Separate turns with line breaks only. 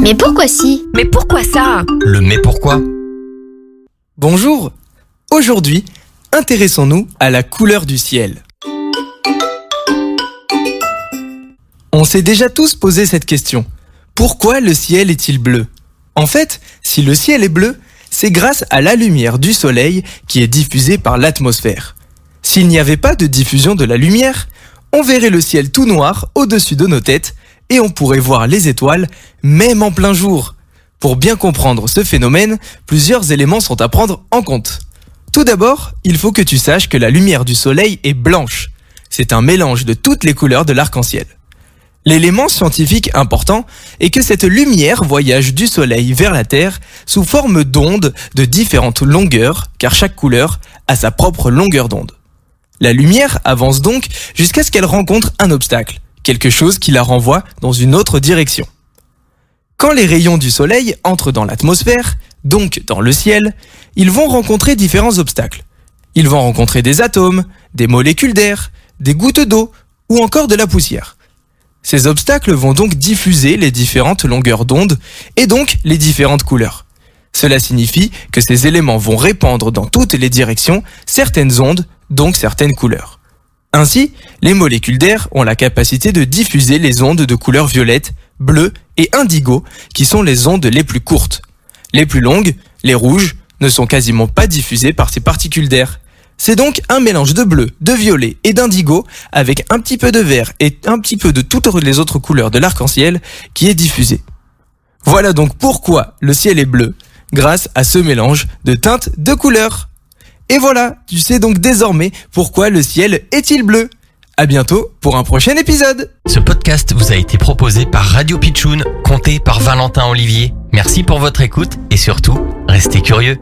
Mais pourquoi si?
Mais pourquoi ça?
Le mais pourquoi?
Bonjour Aujourd'hui, intéressons-nous à la couleur du ciel. On s'est déjà tous posé cette question. Pourquoi le ciel est-il bleu? En fait, si le ciel est bleu, c'est grâce à la lumière du soleil qui est diffusée par l'atmosphère. S'il n'y avait pas de diffusion de la lumière, on verrait le ciel tout noir au-dessus de nos têtes et on pourrait voir les étoiles même en plein jour. Pour bien comprendre ce phénomène, plusieurs éléments sont à prendre en compte. Tout d'abord, il faut que tu saches que la lumière du soleil est blanche. C'est un mélange de toutes les couleurs de l'arc-en-ciel. L'élément scientifique important est que cette lumière voyage du Soleil vers la Terre sous forme d'ondes de différentes longueurs, car chaque couleur a sa propre longueur d'onde. La lumière avance donc jusqu'à ce qu'elle rencontre un obstacle, quelque chose qui la renvoie dans une autre direction. Quand les rayons du Soleil entrent dans l'atmosphère, donc dans le ciel, ils vont rencontrer différents obstacles. Ils vont rencontrer des atomes, des molécules d'air, des gouttes d'eau ou encore de la poussière. Ces obstacles vont donc diffuser les différentes longueurs d'onde et donc les différentes couleurs. Cela signifie que ces éléments vont répandre dans toutes les directions certaines ondes, donc certaines couleurs. Ainsi, les molécules d'air ont la capacité de diffuser les ondes de couleur violette, bleue et indigo, qui sont les ondes les plus courtes. Les plus longues, les rouges, ne sont quasiment pas diffusées par ces particules d'air. C'est donc un mélange de bleu, de violet et d'indigo avec un petit peu de vert et un petit peu de toutes les autres couleurs de l'arc-en-ciel qui est diffusé. Voilà donc pourquoi le ciel est bleu, grâce à ce mélange de teintes de couleurs. Et voilà, tu sais donc désormais pourquoi le ciel est-il bleu. À bientôt pour un prochain épisode.
Ce podcast vous a été proposé par Radio Pitchoun, compté par Valentin Olivier. Merci pour votre écoute et surtout, restez curieux.